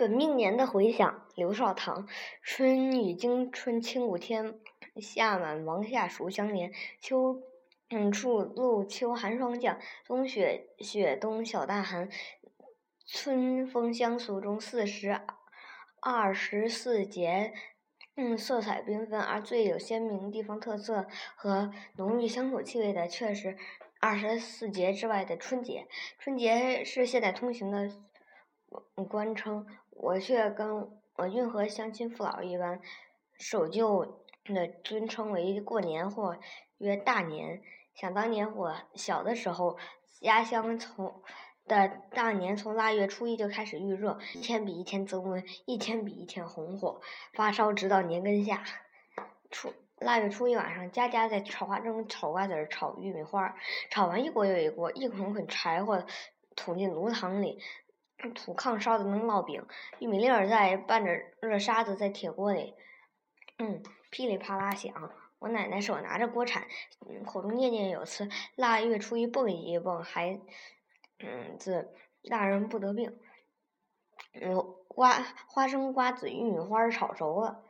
本命年的回响，刘少棠。春雨惊春清谷天，夏满芒夏暑相连。秋，嗯，处露秋寒霜降，冬雪雪冬小大寒。春风相俗中四十二十四节，嗯，色彩缤纷而最有鲜明地方特色和浓郁乡土气味的，却是二十四节之外的春节。春节是现代通行的嗯官称。我却跟我运河乡亲父老一般，守旧的尊称为过年或曰大年。想当年我小的时候，家乡从的大年从腊月初一就开始预热，一天比一天增温，一天比一天红火，发烧直到年根下。初腊月初一晚上，家家在炒花生、炒瓜子儿、炒玉米花儿，炒完一锅又一锅，一捆捆柴火捅进炉膛里。土炕烧的能烙饼，玉米粒儿在拌着热沙子在铁锅里，嗯，噼里啪啦响。我奶奶手拿着锅铲，嗯口中念念有词：“腊月初一蹦一蹦，孩嗯子大人不得病。”嗯，瓜花生、瓜子、玉米花炒熟了，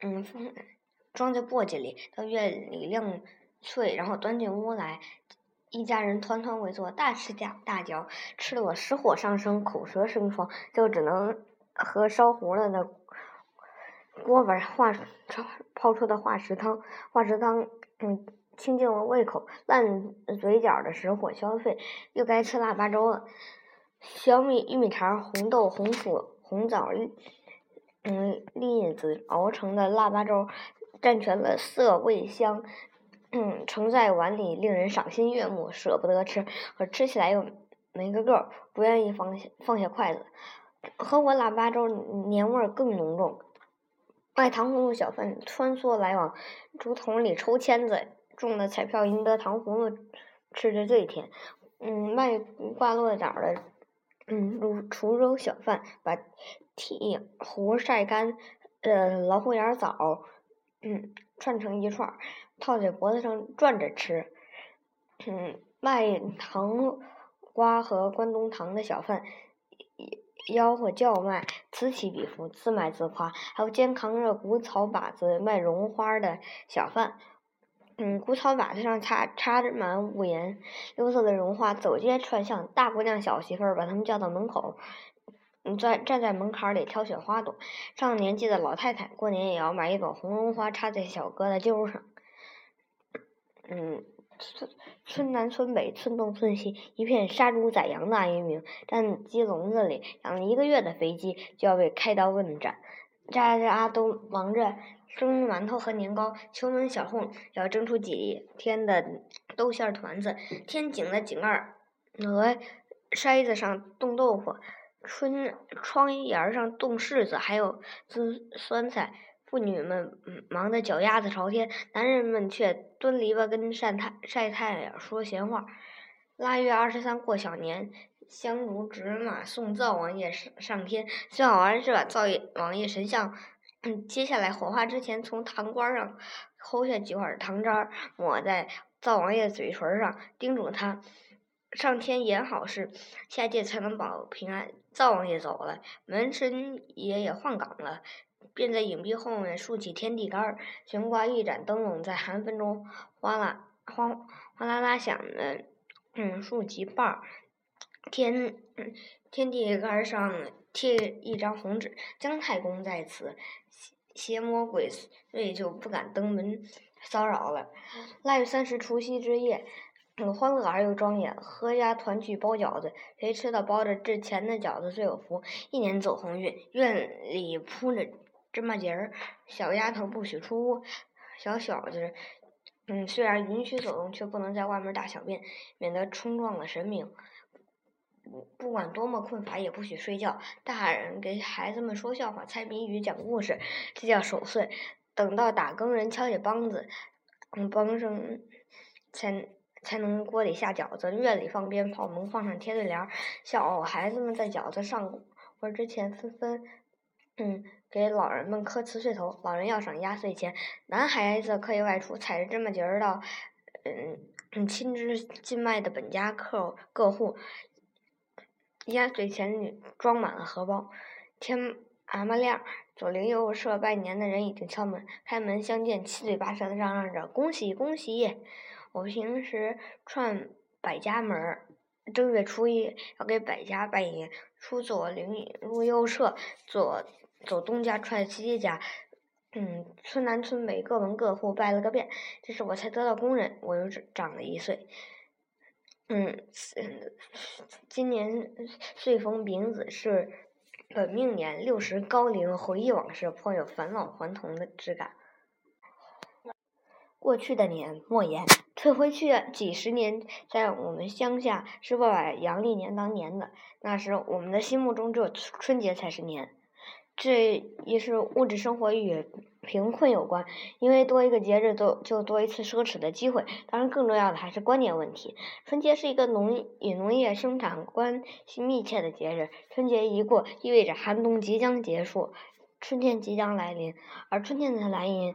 嗯，装在簸箕里，到院里晾脆，然后端进屋来。一家人团团围坐，大吃大大嚼，吃的我实火上升，口舌生疮，就只能喝烧糊了的锅碗化泡出的化食汤。化食汤，嗯，清净了胃口，烂嘴角的食火消退，又该吃腊八粥了。小米、玉米肠、红豆、红薯、红枣、嗯栗子熬成的腊八粥，占全了色、味、香。嗯，盛在碗里，令人赏心悦目，舍不得吃，可吃起来又没个够，不愿意放下放下筷子。和我腊八粥年味儿更浓重。卖糖葫芦小贩穿梭来往，竹筒里抽签子，中了彩票赢得糖葫芦，吃着最甜。嗯，卖挂落枣的，嗯，如滁州小贩把铁壶晒干，呃，老虎眼枣，嗯，串成一串儿。套在脖子上转着吃，嗯，卖糖瓜和关东糖的小贩吆喝叫卖，此起彼伏，自卖自夸。还有肩扛着谷草把子卖绒花的小贩，嗯，谷草把子上插插满五颜六色的绒花，走街串巷，大姑娘小媳妇儿把他们叫到门口，嗯，在站在门槛里挑选花朵。上年纪的老太太过年也要买一朵红绒花插在小疙瘩揪上。嗯，村村南村北，村东村西，一片杀猪宰羊的哀鸣。站鸡笼子里养了一个月的肥鸡，就要被开刀问斩。家家都忙着蒸馒头和年糕，秋门小户要蒸出几天的豆馅团子。天井的井盖和筛子上冻豆腐，春窗沿上冻柿子，还有酸酸菜。妇女们忙得脚丫子朝天，男人们却蹲篱笆根晒太晒太阳说闲话。腊月二十三过小年，香炉纸马送灶王爷上上天。最好玩是把灶王爷神像，嗯，接下来火化之前，从糖瓜上抠下几块糖渣，抹在灶王爷嘴唇上，叮嘱他上天演好事，下界才能保平安。灶王爷走了，门神爷也换岗了。便在影壁后面竖起天地杆儿，悬挂一盏灯笼，在寒风中哗啦哗哗啦啦响的，嗯，竖起把儿。天天地杆上贴一张红纸，姜太公在此，邪魔鬼祟就不敢登门骚扰了。腊月三十除夕之夜，欢乐而又庄严，阖家团聚包饺子，谁吃到包着值钱的饺子最有福，一年走鸿运。院里铺着。芝麻节儿，小丫头不许出屋，小小子，嗯，虽然允许走动，却不能在外面大小便，免得冲撞了神明。不管多么困乏，也不许睡觉。大人给孩子们说笑话、猜谜语、讲故事，这叫守岁。等到打更人敲下梆子，嗯，梆声才才能锅里下饺子，院里放鞭炮，门框上贴对联儿。小孩子们在饺子上锅之前，纷纷。嗯，给老人们磕辞岁头，老人要赏压岁钱。男孩子可以外出，踩着芝麻节儿到，嗯，亲支近卖的本家客各户，压岁钱里装满了荷包。天阿妈亮，左邻右舍拜年的人已经敲门，开门相见，七嘴八舌的嚷嚷着恭喜恭喜。我平时串百家门，正月初一要给百家拜年，出左邻入右舍，左走东家串西家，嗯，村南村北各门各户拜了个遍。这时我才得到工人，我又长了一岁。嗯，今年岁逢丙子是本命年，六十高龄，回忆往事，颇有返老还童的质感。过去的年，莫言。退回去几十年，在我们乡下是不把阳历年当年的。那时，我们的心目中只有春节才是年。这也是物质生活与贫困有关，因为多一个节日，都就多一次奢侈的机会。当然，更重要的还是观念问题。春节是一个农与农业生产关系密切的节日，春节一过，意味着寒冬即将结束，春天即将来临。而春天的来临，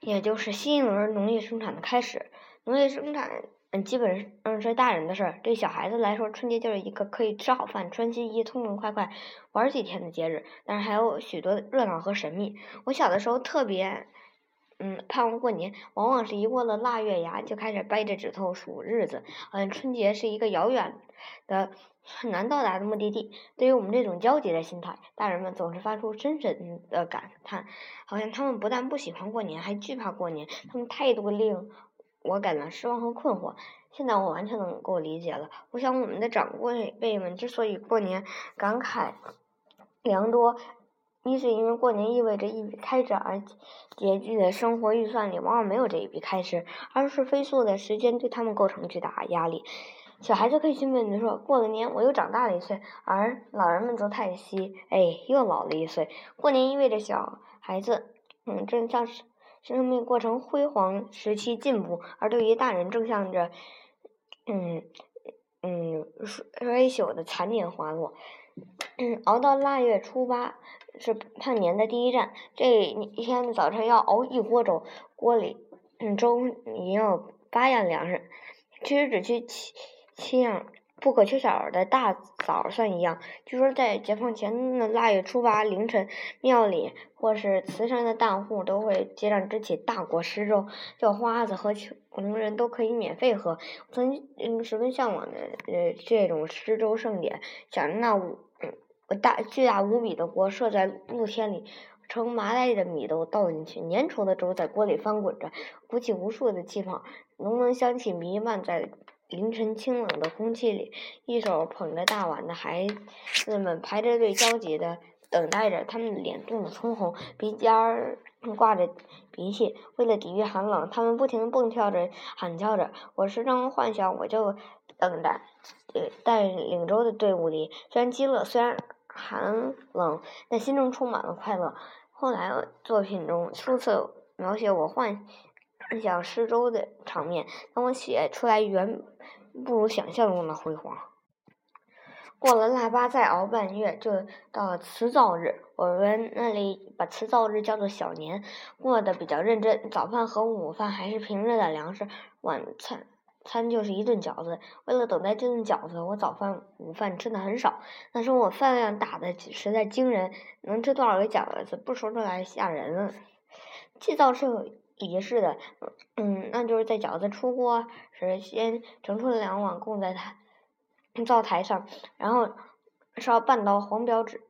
也就是新一轮农业生产的开始。农业生产，嗯，基本嗯是大人的事儿。对小孩子来说，春节就是一个可以吃好饭、穿新衣、痛痛快快玩几天的节日。但是还有许多热闹和神秘。我小的时候特别，嗯，盼望过年，往往是一过了腊月牙就开始掰着指头数日子。好像，春节是一个遥远的、很难到达的目的地。对于我们这种焦急的心态，大人们总是发出深深的感叹，好像他们不但不喜欢过年，还惧怕过年。他们态度令。我感到失望和困惑，现在我完全能够理解了。我想，我们的长辈辈们之所以过年感慨良多，一是因为过年意味着一笔开支，而拮据的生活预算里往往没有这一笔开支；二是飞速的时间对他们构成巨大压力。小孩子可以兴奋地说：“过了年，我又长大了一岁。”而老人们则叹息：“哎，又老了一岁。”过年意味着小孩子，嗯，正像是。生命过程辉煌时期进步，而对于大人正向着，嗯嗯衰朽的残年滑落。熬到腊月初八是盼年的第一站，这一天早晨要熬一锅粥，锅里粥也有八样粮食，其实只需七七样。不可缺少的大枣算一样。据说在解放前的腊月初八凌晨，庙里或是慈善的大户都会接上支起大锅湿粥，叫花子和穷人都可以免费喝。曾经十分向往的呃这种湿粥盛典，想着那五大巨大无比的锅设在露天里，盛麻袋的米都倒进去，粘稠的粥在锅里翻滚着，鼓起无数的气泡，浓浓香气弥漫在。凌晨清冷的空气里，一手捧着大碗的孩子们排着队，焦急地等待着。他们脸冻得通红，鼻尖儿挂着鼻涕。为了抵御寒冷，他们不停地蹦跳着，喊叫着。我时常幻想，我就等待带领粥的队伍里，虽然饥饿，虽然寒冷，但心中充满了快乐。后来作品中数次描写我幻。想施粥的场面，当我写出来，远不如想象中的辉煌。过了腊八，再熬半月，就到了辞灶日。我们那里把辞灶日叫做小年，过得比较认真。早饭和午饭还是平日的粮食，晚餐餐就是一顿饺子。为了等待这顿饺子，我早饭午饭吃的很少。那时候我饭量大的实在惊人，能吃多少个饺子，不说出来吓人了。祭灶是。仪式的，嗯，那就是在饺子出锅时，先盛出两碗供在台灶台上，然后烧半刀黄表纸，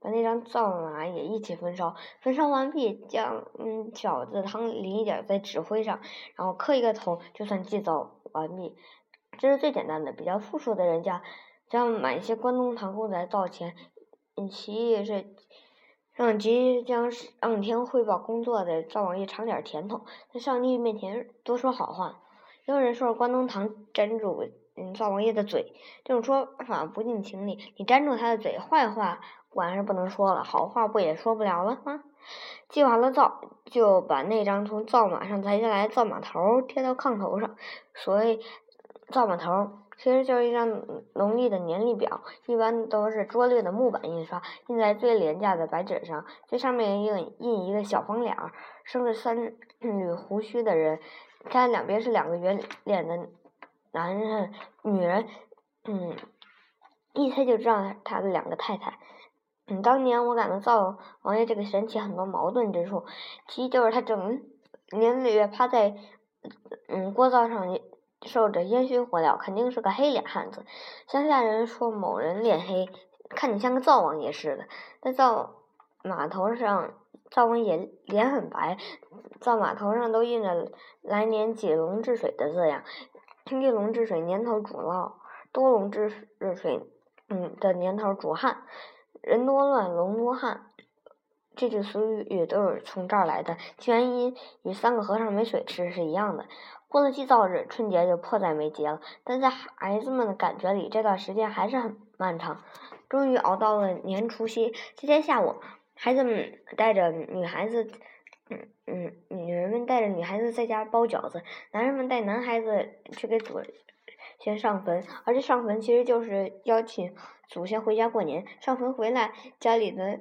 把那张灶瓦也一起焚烧。焚烧完毕，将嗯饺子汤淋一点在纸灰上，然后磕一个头，就算祭灶完毕。这是最简单的。比较富庶的人家，将买一些关东糖供在灶前，嗯，其意是。让即将上天汇报工作的灶王爷尝点甜头，在上帝面前多说好话。有人说关东糖粘住嗯灶王爷的嘴，这种说法不近情理。你粘住他的嘴，坏话管是不能说了，好话不也说不了了吗？祭完了灶，就把那张从灶马上抬下来灶马头贴到炕头上。所以灶马头。其实就是一张农历的年历表，一般都是拙劣的木板印刷，印在最廉价的白纸上，最上面印印一个小方脸儿，生着三缕胡须的人，他两边是两个圆脸的男人、女人，嗯，一猜就知道他的两个太太。嗯，当年我感到灶王爷这个神奇很多矛盾之处，其一就是他整年累月趴在嗯锅灶上受着烟熏火燎，肯定是个黑脸汉子。乡下人说某人脸黑，看你像个灶王爷似的。在灶码头上，灶王爷脸很白，灶码头上都印着“来年几龙治水”的字样。一龙治水，年头主涝；多龙治水，嗯的年头主旱。人多乱，龙多旱，这句俗语都是从这儿来的。其原因与三个和尚没水吃是一样的。过了祭灶日，春节就迫在眉睫了。但在孩子们的感觉里，这段时间还是很漫长。终于熬到了年除夕，这天下午，孩子们带着女孩子，嗯嗯，女人们带着女孩子在家包饺子，男人们带男孩子去给祖先上坟，而这上坟其实就是邀请。祖先回家过年，上坟回来，家里的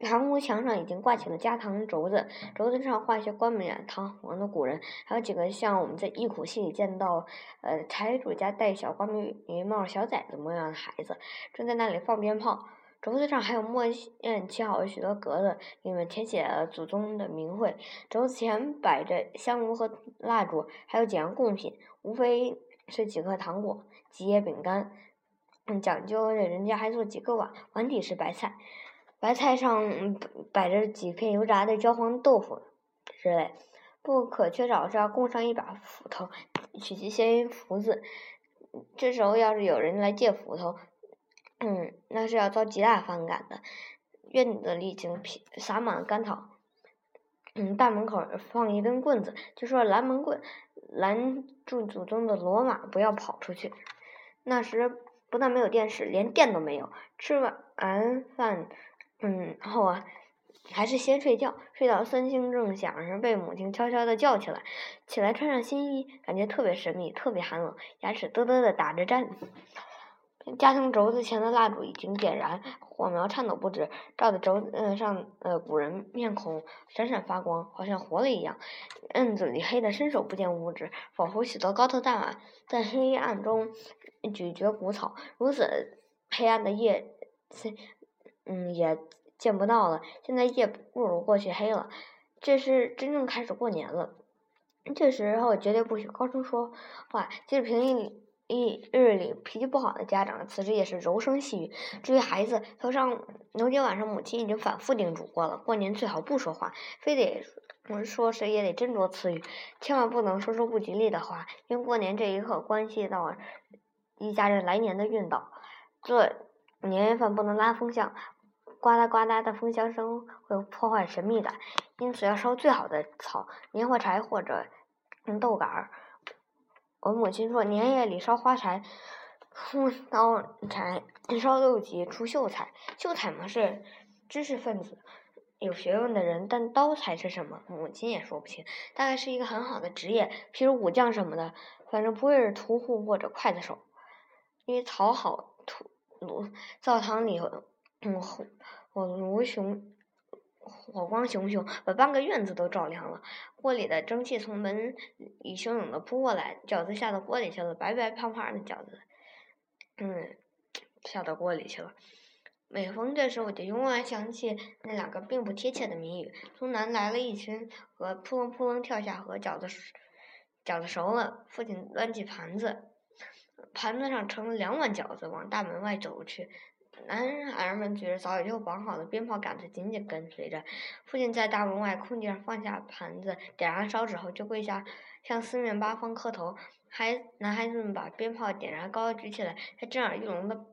堂屋墙上已经挂起了家堂轴子，轴子上画些冠冕堂皇的古人，还有几个像我们在忆苦戏里见到，呃，财主家戴小瓜眉帽小崽子模样的孩子，正在那里放鞭炮。轴子上还有墨线漆好的许多格子，里面填写了祖宗的名讳。轴子前摆着香炉和蜡烛，还有几样贡品，无非是几颗糖果、几叶饼干。讲究的人家还做几个碗，碗底是白菜，白菜上摆着几片油炸的焦黄豆腐之类。不可缺少是要供上一把斧头，取其谐音“福”字。这时候要是有人来借斧头，嗯，那是要遭极大反感的。院子里已披撒满了干草，嗯，大门口放一根棍子，就说拦门棍，拦住祖宗的骡马不要跑出去。那时。不但没有电视，连电都没有。吃完饭，嗯然后啊，还是先睡觉。睡到三星正响时，被母亲悄悄的叫起来。起来穿上新衣，感觉特别神秘，特别寒冷，牙齿嘚嘚的打着颤。家庭轴子前的蜡烛已经点燃，火苗颤抖不止，照的轴子上呃古人面孔闪闪发光，好像活了一样。院子里黑的伸手不见五指，仿佛许多高头大马在黑暗中。咀嚼谷草，如此黑暗的夜，嗯，也见不到了。现在夜不如过去黑了，这是真正开始过年了。这时候绝对不许高声说话。即使平日一日里脾气不好的家长，此时也是柔声细语。至于孩子，头上头天晚上母亲已经反复叮嘱过了，过年最好不说话，非得说谁也得斟酌词语，千万不能说出不吉利的话，因为过年这一刻关系到。一家人来年的运道，做年夜饭不能拉风箱，呱嗒呱嗒的风箱声会破坏神秘感，因此要烧最好的草，棉花柴或者豆杆儿。我母亲说，年夜里烧花柴，出刀柴；烧豆萁，出秀才。秀才嘛是知识分子，有学问的人，但刀才是什么？母亲也说不清，大概是一个很好的职业，譬如武将什么的，反正不会是屠户或者刽子手。因为草好土炉灶堂里，嗯火火炉熊火光熊熊，把半个院子都照亮了。锅里的蒸汽从门里汹涌的扑过来，饺子下到锅里去了，白白胖胖的饺子，嗯，下到锅里去了。每逢这时，我就永远想起那两个并不贴切的谜语：从南来了一群鹅，扑棱扑棱跳下河，饺子饺子熟了，父亲端起盘子。盘子上盛了两碗饺子，往大门外走去。男孩们举着早已就绑好的鞭炮杆子，紧紧跟随着。父亲在大门外空地上放下盘子，点燃烧纸后，就跪下向四面八方磕头。孩男孩子们把鞭炮点燃，高高举起来，在震耳欲聋的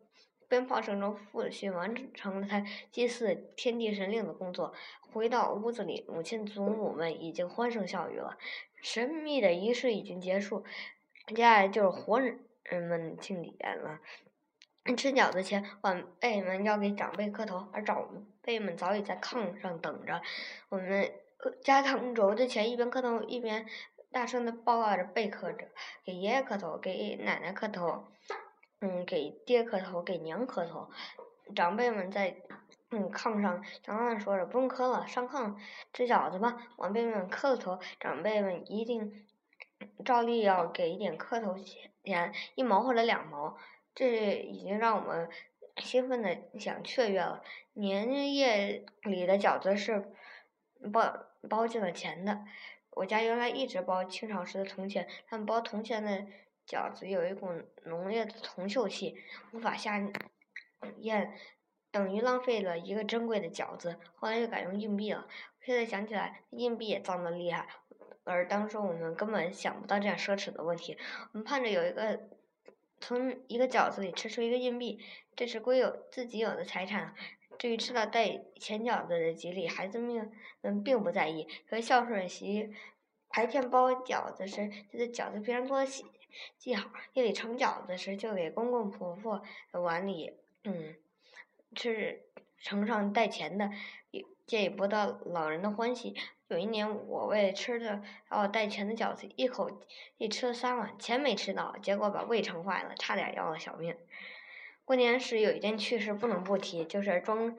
鞭炮声中，父亲完成了他祭祀天地神灵的工作。回到屋子里，母亲祖母们已经欢声笑语了。神秘的仪式已经结束，接下来就是活。人们庆典了。吃饺子前，晚辈们要给长辈磕头，而长辈们早已在炕上等着。我们家堂轴子前，一边磕头一边大声的报告着备课着：给爷爷磕头，给奶奶磕头，嗯，给爹磕头，给娘磕头。长辈们在嗯炕上嚷嚷说着：“不用磕了，上炕吃饺子吧。”晚辈们磕了头，长辈们一定照例要给一点磕头。钱一毛或者两毛，这已经让我们兴奋的想雀跃了。年夜里的饺子是包包进了钱的。我家原来一直包清朝时的铜钱，但包铜钱的饺子有一股浓烈的铜臭气，无法下咽，等于浪费了一个珍贵的饺子。后来又改用硬币了。现在想起来，硬币也脏得厉害。而当时我们根本想不到这样奢侈的问题。我们盼着有一个从一个饺子里吃出一个硬币，这是归有自己有的财产。至于吃了带钱饺子的吉利，孩子们嗯并不在意。可孝顺媳白天包饺子时，就在饺子边上多写记好；夜里盛饺子时，就给公公婆婆的碗里嗯吃盛上带钱的，也借以博得老人的欢喜。有一年，我为吃的哦带钱的饺子，一口气吃了三碗，钱没吃到，结果把胃撑坏了，差点要了小命。过年时有一件趣事不能不提，就是装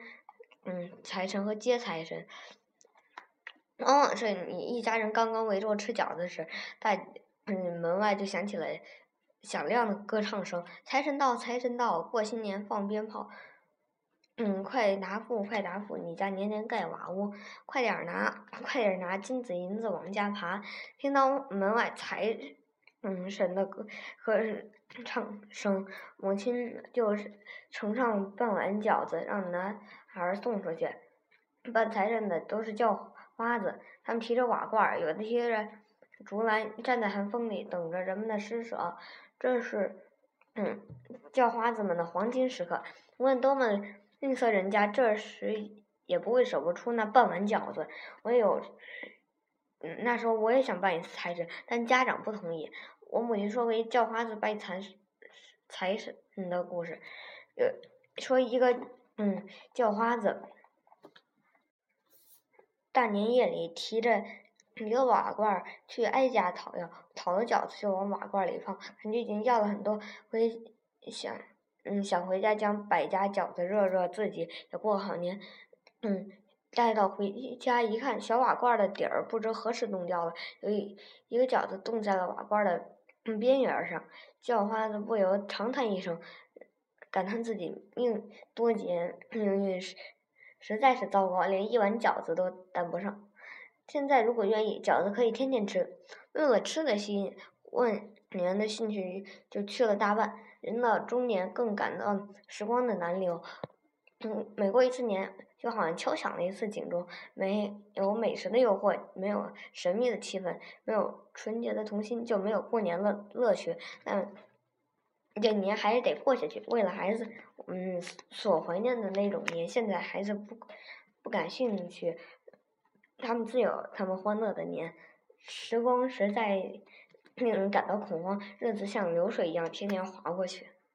嗯财神和接财神。往往是你一家人刚刚围坐吃饺子时，大嗯门外就响起了响亮的歌唱声：“财神到，财神到，过新年放鞭炮。”嗯，快拿富，快拿富！你家年年盖瓦屋，快点拿，快点拿金子银子往家爬。听到门外财嗯神的歌和唱声，母亲就是盛上半碗饺子，让男孩送出去。办财神的都是叫花子，他们提着瓦罐，有的提着竹篮，站在寒风里等着人们的施舍。这是嗯叫花子们的黄金时刻，无论多么。吝啬人家这时也不会舍不出那半碗饺子。我有，嗯，那时候我也想扮一次财神，但家长不同意。我母亲说为叫花子拜财财神的故事，说一个嗯叫花子，大年夜里提着一个瓦罐去挨家讨要，讨了饺子就往瓦罐里放，感觉已经要了很多，回想。嗯，想回家将百家饺子热热，自己也过好年。嗯，待到回家一看，小瓦罐的底儿不知何时冻掉了，有一一个饺子冻在了瓦罐的边缘上。叫花子不由长叹一声，感叹自己命多劫，命运实实在是糟糕，连一碗饺子都担不上。现在如果愿意，饺子可以天天吃。为了吃的心，问年的兴趣就去了大半。人到中年，更感到时光的难留。嗯，每过一次年，就好像敲响了一次警钟。没有美食的诱惑，没有神秘的气氛，没有纯洁的童心，就没有过年乐乐趣。但这年还是得过下去。为了孩子，嗯，所怀念的那种年，现在孩子不不感兴趣。他们自有他们欢乐的年。时光实在。令人感到恐慌，日子像流水一样天天划过去。